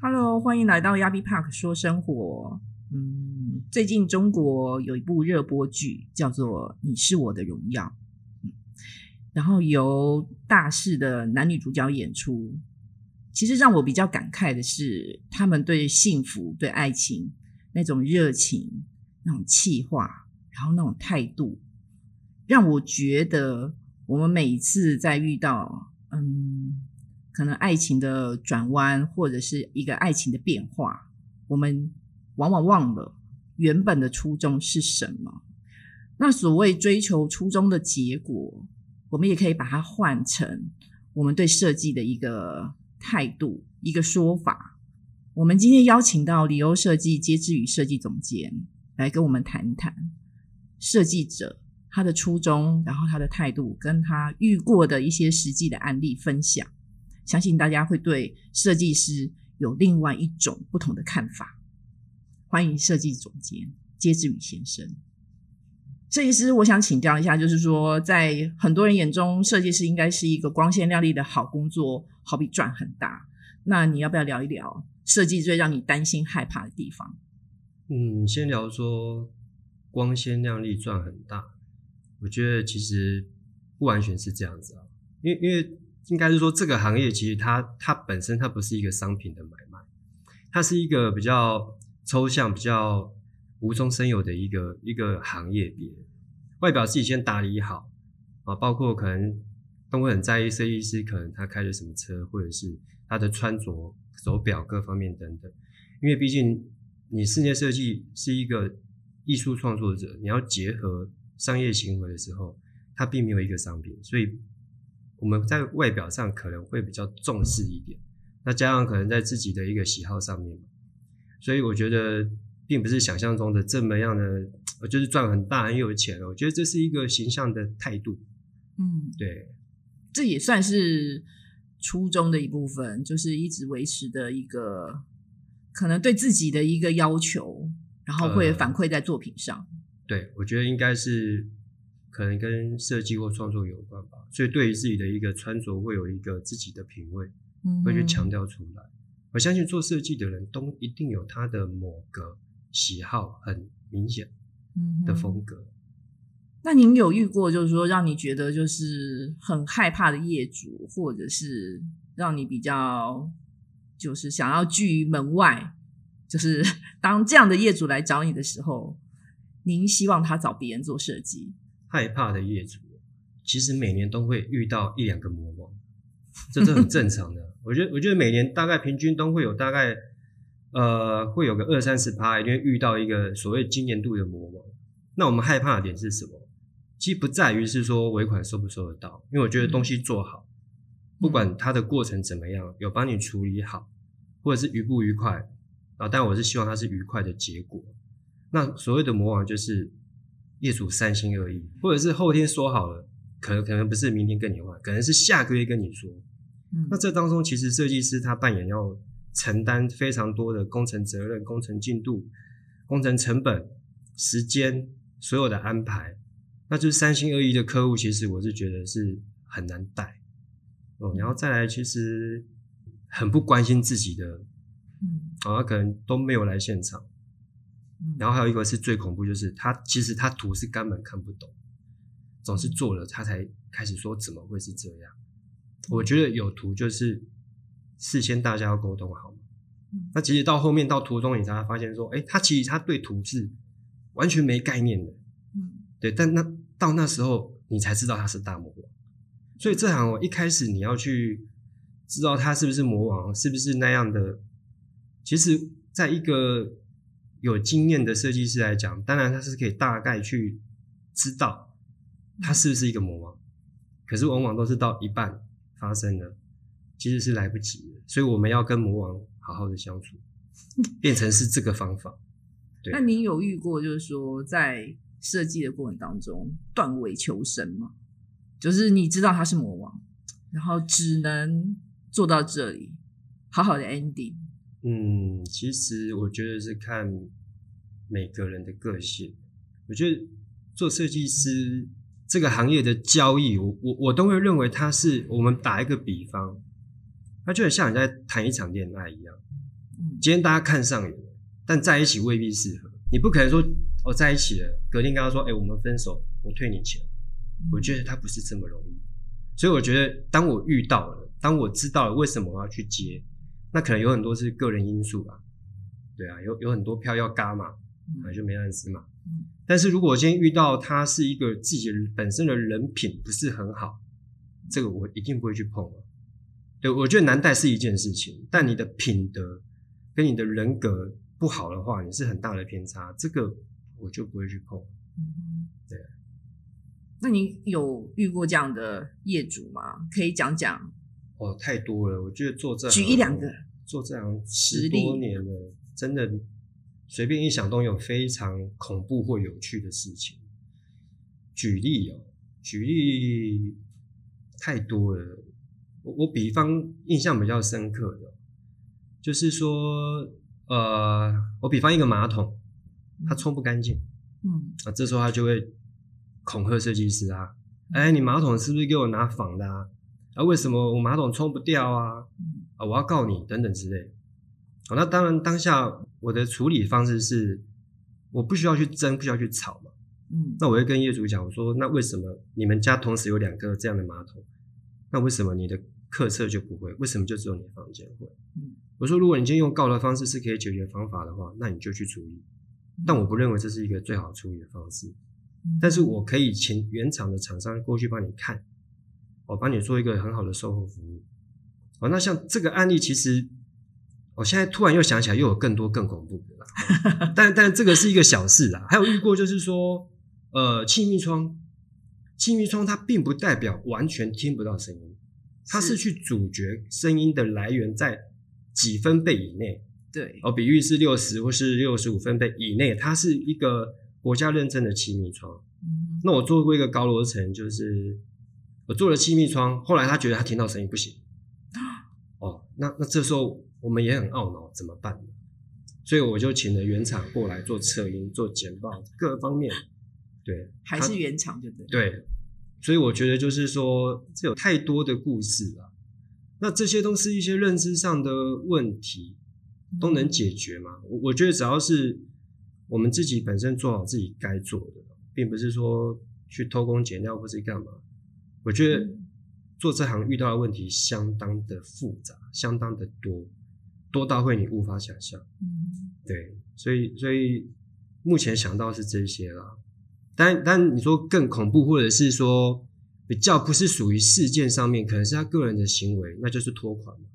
Hello，欢迎来到亚比 Park 说生活。嗯，最近中国有一部热播剧叫做《你是我的荣耀》，嗯，然后由大势的男女主角演出。其实让我比较感慨的是，他们对幸福、对爱情那种热情、那种气化，然后那种态度，让我觉得我们每一次在遇到嗯。可能爱情的转弯，或者是一个爱情的变化，我们往往忘了原本的初衷是什么。那所谓追求初衷的结果，我们也可以把它换成我们对设计的一个态度、一个说法。我们今天邀请到里欧设计接之语设计总监来跟我们谈谈设计者他的初衷，然后他的态度，跟他遇过的一些实际的案例分享。相信大家会对设计师有另外一种不同的看法。欢迎设计总监接志宇先生。设计师，我想请教一下，就是说，在很多人眼中，设计师应该是一个光鲜亮丽的好工作，好比赚很大。那你要不要聊一聊设计最让你担心害怕的地方？嗯，先聊说光鲜亮丽赚很大，我觉得其实不完全是这样子啊，因为因为。应该是说，这个行业其实它它本身它不是一个商品的买卖，它是一个比较抽象、比较无中生有的一个一个行业别。外表自己先打理好啊，包括可能都会很在意设计师可能他开的什么车，或者是他的穿着、手表各方面等等。因为毕竟你室内设计是一个艺术创作者，你要结合商业行为的时候，它并没有一个商品，所以。我们在外表上可能会比较重视一点，那加上可能在自己的一个喜好上面，所以我觉得并不是想象中的这么样的，就是赚很大很有钱了。我觉得这是一个形象的态度。嗯，对，这也算是初衷的一部分，就是一直维持的一个可能对自己的一个要求，然后会反馈在作品上。对，我觉得应该是。可能跟设计或创作有关吧，所以对于自己的一个穿着会有一个自己的品味，会去强调出来。我相信做设计的人都一定有他的某个喜好很明显的风格。那您有遇过就是说让你觉得就是很害怕的业主，或者是让你比较就是想要拒于门外，就是 当这样的业主来找你的时候，您希望他找别人做设计？害怕的业主，其实每年都会遇到一两个魔王，这是很正常的。我觉得，我觉得每年大概平均都会有大概，呃，会有个二三十趴，一定会遇到一个所谓今年度的魔王。那我们害怕的点是什么？其实不在于是说尾款收不收得到，因为我觉得东西做好，不管它的过程怎么样，有帮你处理好，或者是愉不愉快啊，但我是希望它是愉快的结果。那所谓的魔王就是。业主三心二意，或者是后天说好了，可能可能不是明天跟你换，可能是下个月跟你说。那这当中其实设计师他扮演要承担非常多的工程责任、工程进度、工程成本、时间所有的安排，那就是三心二意的客户，其实我是觉得是很难带。哦，然后再来，其实很不关心自己的，嗯，啊，可能都没有来现场。然后还有一个是最恐怖，就是他其实他图是根本看不懂，总是做了他才开始说怎么会是这样。我觉得有图就是事先大家要沟通好嘛。那其实到后面到图中你才发现说，哎，他其实他对图是完全没概念的。嗯，对。但那到那时候你才知道他是大魔王。所以这行我一开始你要去知道他是不是魔王，是不是那样的，其实在一个。有经验的设计师来讲，当然他是可以大概去知道他是不是一个魔王，可是往往都是到一半发生的，其实是来不及的。所以我们要跟魔王好好的相处，变成是这个方法。对那你有遇过就是说在设计的过程当中断尾求生吗？就是你知道他是魔王，然后只能做到这里，好好的 ending。嗯，其实我觉得是看每个人的个性。我觉得做设计师这个行业的交易，我我我都会认为它是我们打一个比方，它就很像你在谈一场恋爱一样。嗯今天大家看上眼了，但在一起未必适合。你不可能说哦在一起了，隔天跟他说，哎、我们分手，我退你钱。我觉得他不是这么容易，所以我觉得当我遇到了，当我知道了为什么我要去接，那可能有很多是个人因素吧，对啊，有有很多票要嘎嘛，那就没按时嘛。嗯但是如果今天遇到他是一个自己本身的人品不是很好，这个我一定不会去碰了。对，我觉得难带是一件事情，但你的品德跟你的人格不好的话，你是很大的偏差，这个我就不会去碰。嗯对。那你有遇过这样的业主吗？可以讲讲，哦，太多了，我觉得做这举一两个做这行十多年了，真的随便一想都有非常恐怖或有趣的事情。举例哦，举例太多了。我我比方印象比较深刻的，就是说，呃，我比方一个马桶，它冲不干净嗯啊，这时候他就会恐吓设计师啊，哎，你马桶是不是给我拿仿的啊？啊，为什么我马桶冲不掉啊？嗯啊，我要告你等等之类。好，那当然当下我的处理方式是，我不需要去争，不需要去吵嘛。嗯那我会跟业主讲，我说那为什么你们家同时有两个这样的马桶？那为什么你的客厕就不会？为什么就只有你的房间会？嗯我说如果你今天用告的方式是可以解决方法的话，那你就去处理。但我不认为这是一个最好处理的方式。嗯但是我可以请原厂的厂商过去帮你看，我帮你做一个很好的售后服务。哦，那像这个案例，其实我现在突然又想起来，又有更多更恐怖的啦。但但这个是一个小事啦，还有遇过就是说，呃，气密窗，气密窗它并不代表完全听不到声音，它是去阻绝声音的来源在几分贝以内。对，哦，比喻是六十或是六十五分贝以内，它是一个国家认证的气密窗。嗯那我做过一个高楼层，就是我做了气密窗，后来他觉得他听到声音不行，哦，那那这时候我们也很懊恼，怎么办呢？所以我就请了原厂过来做测音、做简报，各方面，对，他还是原厂就对，对，所以我觉得就是说，这有太多的故事了。那这些都是一些认知上的问题，都能解决吗？我我觉得只要是我们自己本身做好自己该做的，并不是说去偷工减料或是干嘛。我觉得做这行遇到的问题相当的复杂，相当的多，多到会你无法想象。嗯对，所以所以目前想到是这些啦。但但你说更恐怖，或者是说比较不是属于事件上面，可能是他个人的行为，那就是拖款嘛、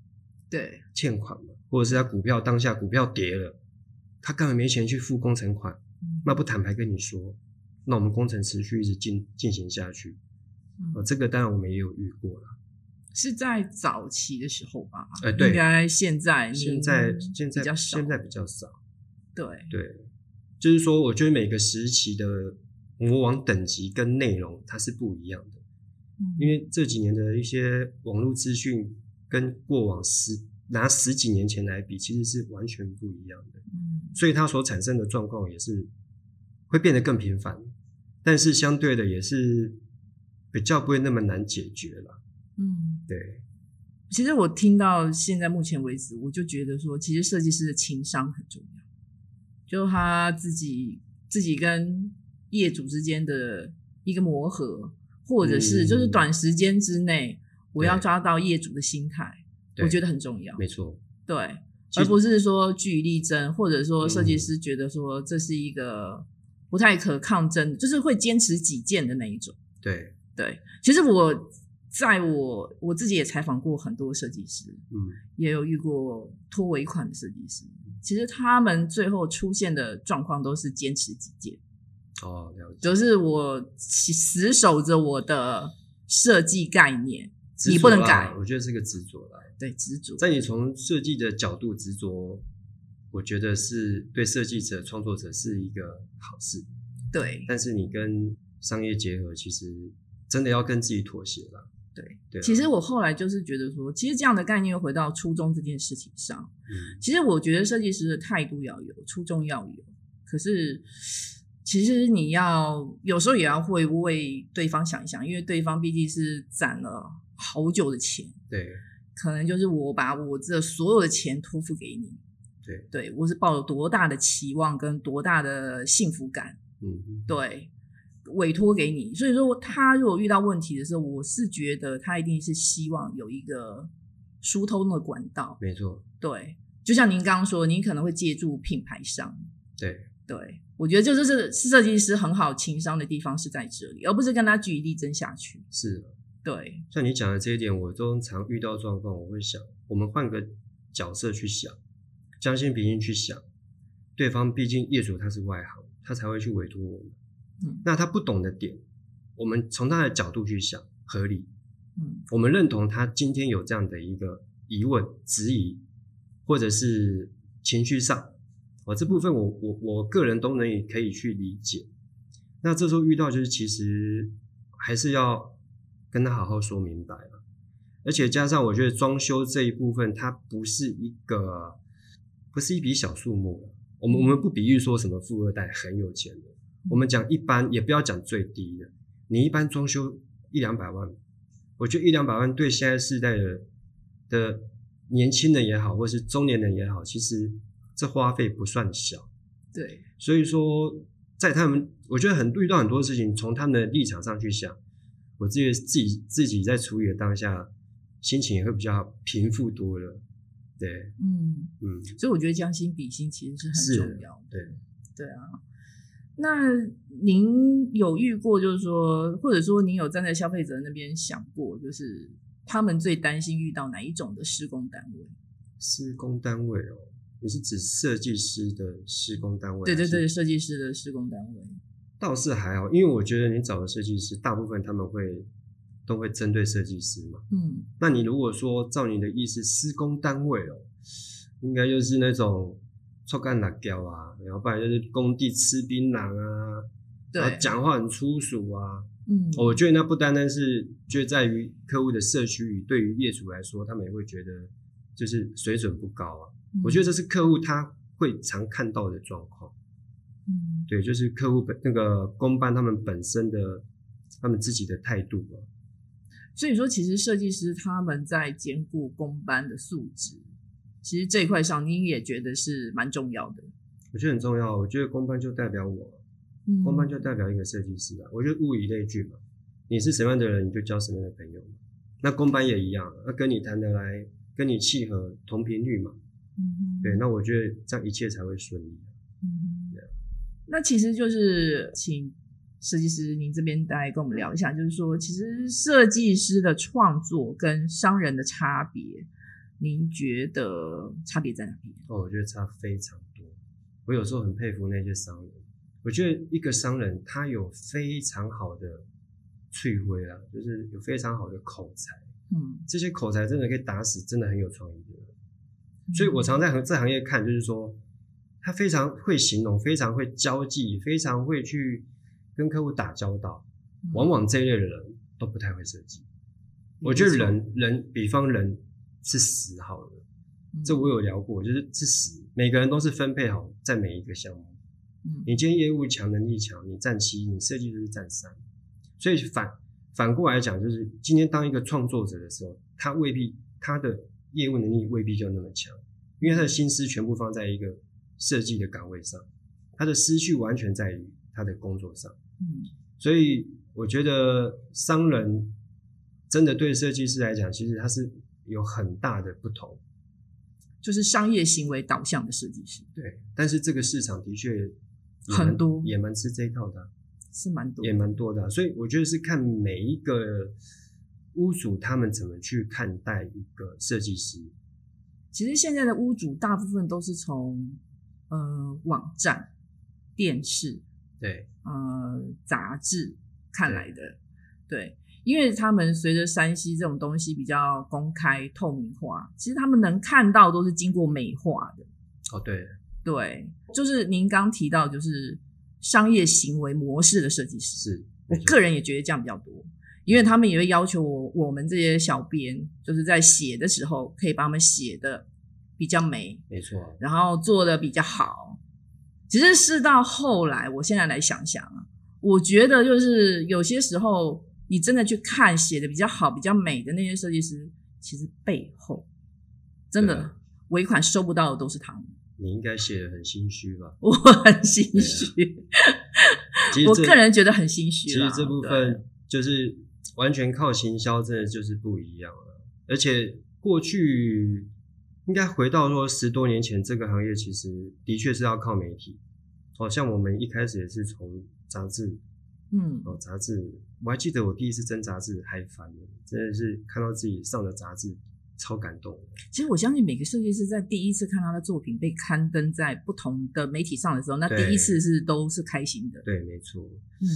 对，欠款嘛，或者是他股票当下股票跌了，他根本没钱去付工程款，嗯那不坦白跟你说，那我们工程持续一直进进行下去，嗯呃，这个当然我们也有遇过了。是在早期的时候吧？哎对应该现在您现在现在比较少现在比较少。对，对，就是说，我觉得每个时期的魔王等级跟内容它是不一样的，嗯因为这几年的一些网络资讯跟过往十拿十几年前来比，其实是完全不一样的，嗯所以它所产生的状况也是会变得更频繁，但是相对的也是比较不会那么难解决了。嗯，对，其实我听到现在目前为止，我就觉得说，其实设计师的情商很重要，就他自己自己跟业主之间的一个磨合，或者是嗯就是短时间之内，我要抓到业主的心态，我觉得很重要。没错，对，而不是说据理力争，或者说设计嗯师觉得说这是一个不太可抗争，就是会坚持己见的那一种。对，对，其实我在我我自己也采访过很多设计师，嗯，也有遇过拖尾款的设计师。其实他们最后出现的状况都是坚持己见，哦，了解，就是我死守着我的设计概念，你不能改，我觉得是个执着啦。对，执着。在你从设计的角度执着，我觉得是对设计者、创作者是一个好事。对但是你跟商业结合，其实真的要跟自己妥协了。对，对啊、其实我后来就是觉得说，其实这样的概念又回到初衷这件事情上。嗯，其实我觉得设计师的态度要有，初衷要有，可是其实你要有时候也要会为对方想一想，因为对方毕竟是攒了好久的钱，对，可能就是我把我这所有的钱托付给你，对，对我是抱有多大的期望跟多大的幸福感，嗯，对，委托给你。所以说，他如果遇到问题的时候，我是觉得他一定是希望有一个疏通的管道。没错，对，就像您刚刚说，您可能会借助品牌商。对，对，我觉得就这是设计师很好情商的地方是在这里，而不是跟他据理力争下去。是的。对，像你讲的这一点，我都常遇到状况，我会想，我们换个角色去想，将心比心去想，对方毕竟业主他是外行，他才会去委托我们。嗯，那他不懂的点，我们从他的角度去想，合理。嗯，我们认同他今天有这样的一个疑问、质疑，或者是情绪上，哦，这部分我我我个人都能可以去理解。那这时候遇到就是其实还是要跟他好好说明白了，而且加上我觉得装修这一部分，它不是一个不是一笔小数目。我们我们不比喻说什么富二代很有钱的，我们讲一般，也不要讲最低的。你一般装修一两百万，我觉得一两百万对现在世代的的年轻人也好，或是中年人也好，其实这花费不算小。对，所以说，在他们，我觉得很遇到很多事情，从他们的立场上去想，我自己自己自己在处理的当下，心情也会比较平复多了。对，嗯，嗯，所以我觉得将心比心其实是很重要的。对，对啊。那您有遇过，就是说，或者说您有站在消费者那边想过，就是他们最担心遇到哪一种的施工单位？施工单位哦，你是指设计师的施工单位？对对对，设计师的施工单位倒是还好，因为我觉得你找的设计师，大部分他们会都会针对设计师嘛。嗯，那你如果说照你的意思，施工单位哦，应该就是那种臭干辣椒啊，然后不然就是工地吃槟榔啊，然后对，讲话很粗俗啊。嗯，我觉得那不单单是就在于客户的社区与对于业主来说，他们也会觉得就是水准不高啊。我觉得得，这是客户他会常看到的状况。嗯，对，就是客户本那个公办他们本身的他们自己的态度啊。所以说，其实设计师他们在兼顾工班的素质，其实这一块上，您也觉得是蛮重要的。我觉得很重要。我觉得公班就代表我，嗯公班就代表一个设计师啊。我觉得物以类聚嘛，你是什么样的人，你就交什么样的朋友嘛。那公班也一样，那跟你谈得来，跟你契合，同频率嘛。嗯对，那我觉得这样一切才会顺利。嗯，那其实就是请设计师您这边大概跟我们聊一下，就是说，其实设计师的创作跟商人的差别，您觉得差别在哪里？哦，我觉得差非常多。我有时候很佩服那些商人，我觉得一个商人他有非常好的趣味啦，就是有非常好的口才，嗯，这些口才真的可以打死真的很有创意的人。所以我常在行这行业看，就是说他非常会形容，非常会交际，非常会去跟客户打交道。嗯往往这一类的人都不太会设计。我觉得人人，比方人是死好了，嗯这我有聊过，就是是死，每个人都是分配好在每一个项目。嗯你今天业务强，能力强，你占七，你设计就是占三。所以反反过来讲，就是今天当一个创作者的时候，他未必他的业务能力未必就那么强，因为他的心思全部放在一个设计的岗位上，他的思绪完全在于他的工作上。嗯所以我觉得商人真的对设计师来讲，其实他是有很大的不同。就是商业行为导向的设计师对，但是这个市场的确很多也蛮吃这一套的啊、是蛮多，也蛮多的啊、所以我觉得是看每一个屋主他们怎么去看待一个设计师。其实现在的屋主大部分都是从呃网站、电视、对，呃杂志看来的，对，因为他们随着山西这种东西比较公开透明化，其实他们能看到都是经过美化的，哦对，对，就是您刚提到就是商业行为模式的设计师，是我个人也觉得这样比较多。因为他们也会要求我，我们这些小编，就是在写的时候，可以把他们写的比较美，没错啊，然后做的比较好。其实是到后来，我现在来想想啊，我觉得就是有些时候，你真的去看写的比较好、比较美的那些设计师，其实背后真的尾款收不到的都是他们。你应该写的很心虚吧？我很心虚，我个人觉得很心虚。其实这部分就是完全靠行销，真的就是不一样了。而且过去应该回到说十多年前，这个行业其实的确是要靠媒体。哦，像我们一开始也是从杂志嗯，哦，杂志，我还记得我第一次登杂志还翻了，真的是看到自己上的杂志，超感动。其实我相信每个设计师在第一次看到他的作品被刊登在不同的媒体上的时候，那第一次是都是开心的。对，没错。嗯，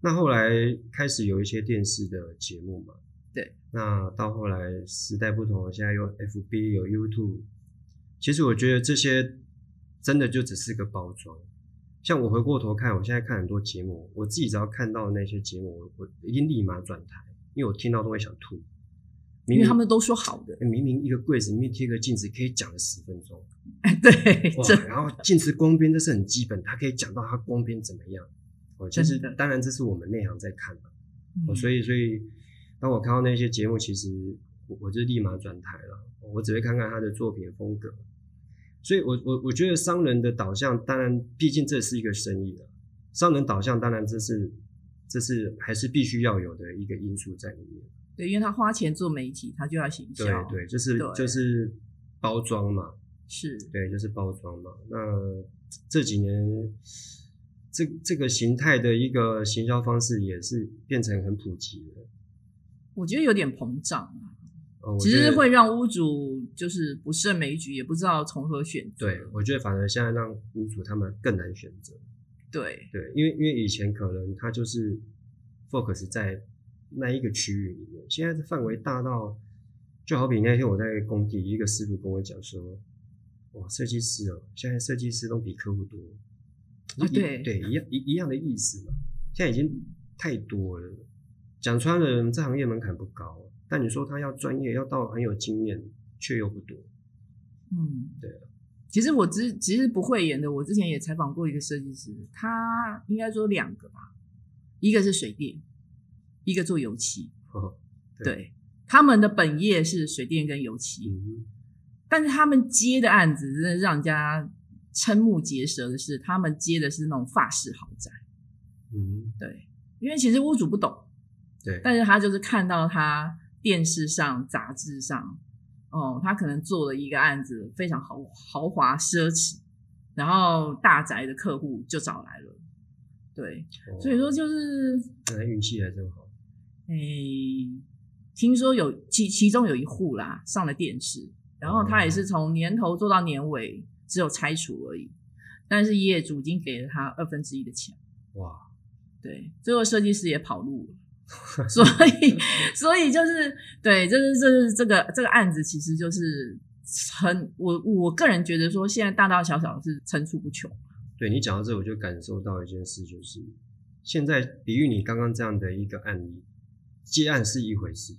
那后来开始有一些电视的节目嘛，对。那到后来时代不同了，现在有 FB 有 YouTube，其实我觉得这些真的就只是个包装。像我回过头看，我现在看很多节目，我自己只要看到那些节目，我我一定立马转台，因为我听到都会想吐。明明因为他们都说好的。明明一个柜子里面贴个镜子，可以讲了十分钟，哎，对，这！然后镜子光边这是很基本，它可以讲到它光边怎么样。哦，其实当然这是我们内行在看嘛。哦，嗯所以所以当我看到那些节目，其实我我就立马转台了，我只会看看他的作品风格。所以我我我觉得商人的导向，当然毕竟这是一个生意了，商人导向当然这是这是还是必须要有的一个因素在里面。对，因为他花钱做媒体，他就要行销。对对，就是就是包装嘛，是，对，就是包装嘛。那这几年这这个形态的一个行销方式也是变成很普及了。我觉得有点膨胀啊。哦，其实会让屋主就是不胜枚举，也不知道从何选择。对，我觉得反而现在让屋主他们更难选择。对对，因为因为以前可能他就是 focus 在那一个区域里面，现在的范围大到，就好比那天我在工地，一个师傅跟我讲说，哇，设计师哦，现在设计师都比客户多。啊对对，一样一一样的意思嘛。现在已经太多了，讲穿了，这行业门槛不高，但你说他要专业，要到很有经验，却又不多。嗯，对啊。其实我之其实不会演的，我之前也采访过一个设计师，他应该说两个吧，一个是水电，一个做油漆。哦，对，他们的本业是水电跟油漆，嗯但是他们接的案子真的让人家瞠目结舌的是，他们接的是那种法式豪宅。嗯，对，因为其实屋主不懂，对，但是他就是看到他电视上、杂志上，哦，他可能做了一个案子非常豪豪华奢侈，然后大宅的客户就找来了。对，哦所以说就是，看来运气还真好。诶，听说有其其中有一户啦上了电视，然后他也是从年头做到年尾，只有拆除而已，但是业主已经给了他二分之一的钱。哇，对，最后设计师也跑路了，所以所以就是对，就是就是这个这个案子其实就是很我我个人觉得说，现在大大小小是层出不穷。对你讲到这，我就感受到一件事，就是现在比喻你刚刚这样的一个案例，接案是一回事，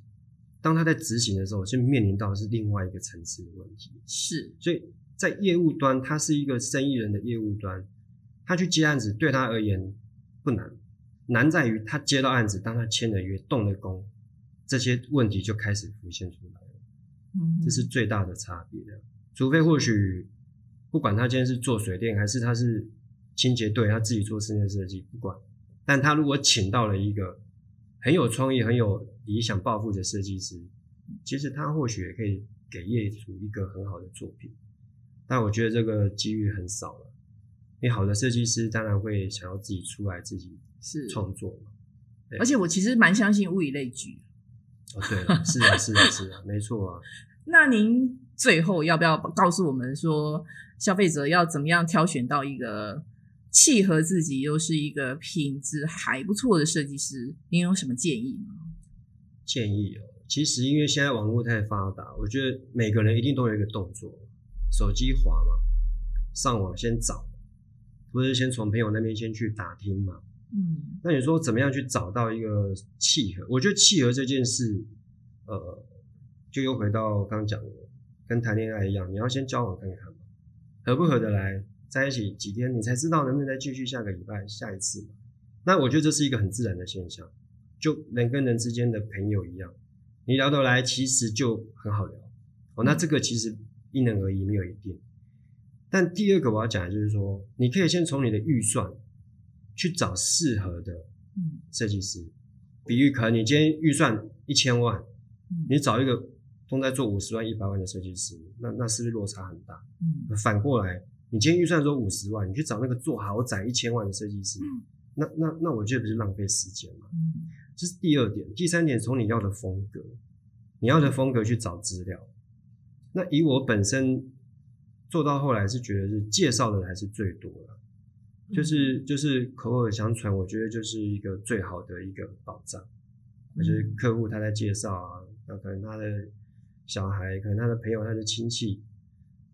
当他在执行的时候，是面临到的是另外一个层次的问题。是，所以在业务端，他是一个生意人的业务端，他去接案子对他而言不难，难在于他接到案子，当他签了约、动了工，这些问题就开始浮现出来了。嗯，这是最大的差别的。除非或许不管他今天是做水电还是他是清洁队，他自己做室内设计，不管，但他如果请到了一个很有创意、很有理想抱负的设计师，其实他或许也可以给业主一个很好的作品。但我觉得这个机遇很少了，因为好的设计师当然会想要自己出来自己是创作嘛。而且我其实蛮相信物以类聚。哦，对了，是啊，是啊，是啊，没错啊。那您最后要不要告诉我们说，消费者要怎么样挑选到一个契合自己又是一个品质还不错的设计师？您有什么建议吗？建议哦，其实因为现在网络太发达，我觉得每个人一定都有一个动作，手机滑嘛，上网先找，或者先从朋友那边先去打听嘛。嗯那你说怎么样去找到一个契合？我觉得契合这件事，呃，就又回到刚刚讲的，跟谈恋爱一样，你要先交往看看嘛，合不合得来，在一起几天，你才知道能不能再继续下个礼拜下一次嘛。那我觉得这是一个很自然的现象，就人跟人之间的朋友一样，你聊得来，其实就很好聊。哦，那这个其实因人而异，没有一定。但第二个我要讲的就是说，你可以先从你的预算去找适合的嗯设计师。比喻，可能你今天预算一千万，嗯你找一个都在做五十万、一百万的设计师，那那是不是落差很大？嗯反过来，你今天预算说五十万，你去找那个做豪宅一千万的设计师，那那那我觉得不是浪费时间吗？嗯这是第二点，第三点，从你要的风格，你要的风格去找资料。那以我本身做到后来是觉得是介绍的还是最多的，就是就是口耳相传，我觉得就是一个最好的一个保障。就是客户他在介绍啊，那可能他的小孩，可能他的朋友，他的亲戚，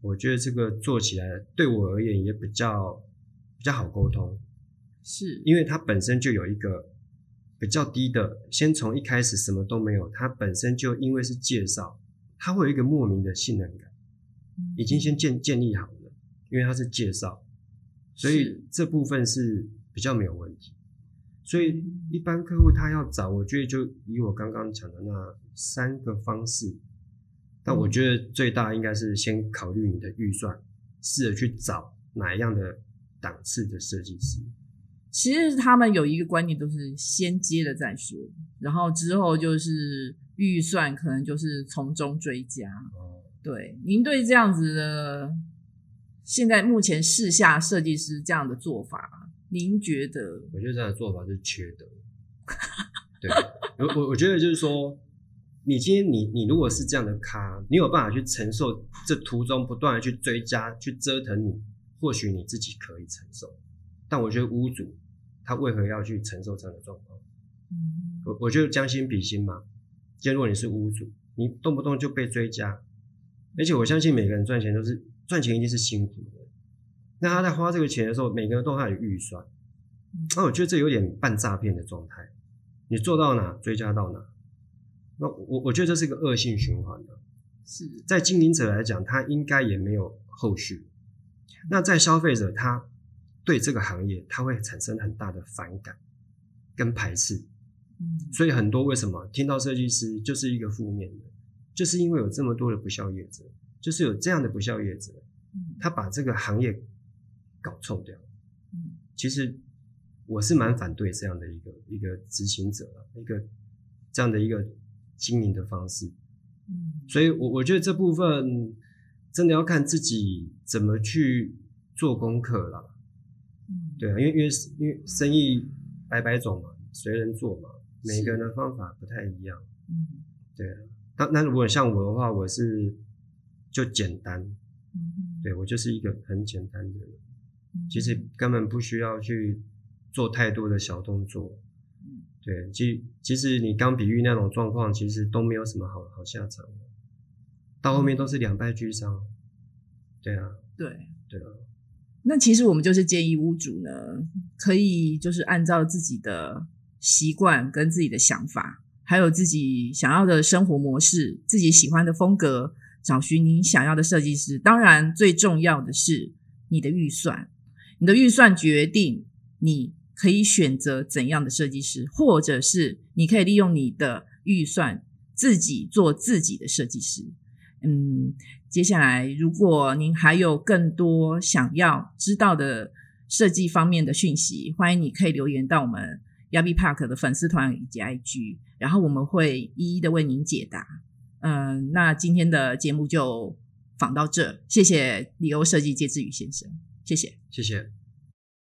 我觉得这个做起来对我而言也比较比较好沟通，是。因为他本身就有一个比较低的，先从一开始什么都没有，他本身就因为是介绍，他会有一个莫名的信任感，已经先。建建立好了，因为他是介绍，所以是这部分是比较没有问题。所以一般客户他要找，我觉得就以我刚刚讲的那三个方式，但我觉得最大应该是先考虑你的预算，试着去找哪一样的档次的设计师。其实他们有一个观念，都是先接了再说，然后之后就是预算可能就是从中追加。哦，对，您对这样子的现在目前试下设计师这样的做法，您觉得？我觉得这样的做法是缺德。对，我我我觉得就是说，你今天你你如果是这样的咖，你有办法去承受这途中不断的去追加、去折腾你，或许你自己可以承受。但我觉得屋主他为何要去承受这样的状况？嗯我我觉得将心比心嘛。今天如果你是屋主，你动不动就被追加，而且我相信每个人赚钱都是赚钱一定是辛苦的。那他在花这个钱的时候，每个人都还有预算。那我觉得这有点半诈骗的状态，你做到哪追加到哪。那我我觉得这是一个恶性循环的。是在经营者来讲，他应该也没有后续。那在消费者，他对这个行业他会产生很大的反感跟排斥。嗯所以很多为什么听到设计师就是一个负面的，就是因为有这么多的不孝业者，就是有这样的不孝业者，嗯他把这个行业搞臭掉。嗯其实我是蛮反对这样的一个一个执行者啊，一个这样的一个经营的方式。嗯所以我我觉得这部分真的要看自己怎么去做功课啦。嗯对啊，因为因为因为生意百百种嘛，随人做嘛，每个人的方法不太一样。嗯对啊，那那如果像我的话，我是就简单，嗯对我就是一个很简单的人，嗯其实根本不需要去做太多的小动作嗯。对，其其实你刚比喻那种状况，其实都没有什么好好下场的，到后面都是两败俱伤。对啊，对。对啊，那其实我们就是建议屋主呢，可以就是按照自己的习惯跟自己的想法，还有自己想要的生活模式、自己喜欢的风格，找寻你想要的设计师。当然，最重要的是你的预算，你的预算决定你可以选择怎样的设计师，或者是你可以利用你的预算自己做自己的设计师。嗯，接下来，如果您还有更多想要知道的设计方面的讯息，欢迎你可以留言到我们 Yabi Park 的粉丝团以及 IG，然后我们会一一的为您解答。嗯，那今天的节目就访到这，谢谢李欧设计介志宇先生，谢谢。谢谢。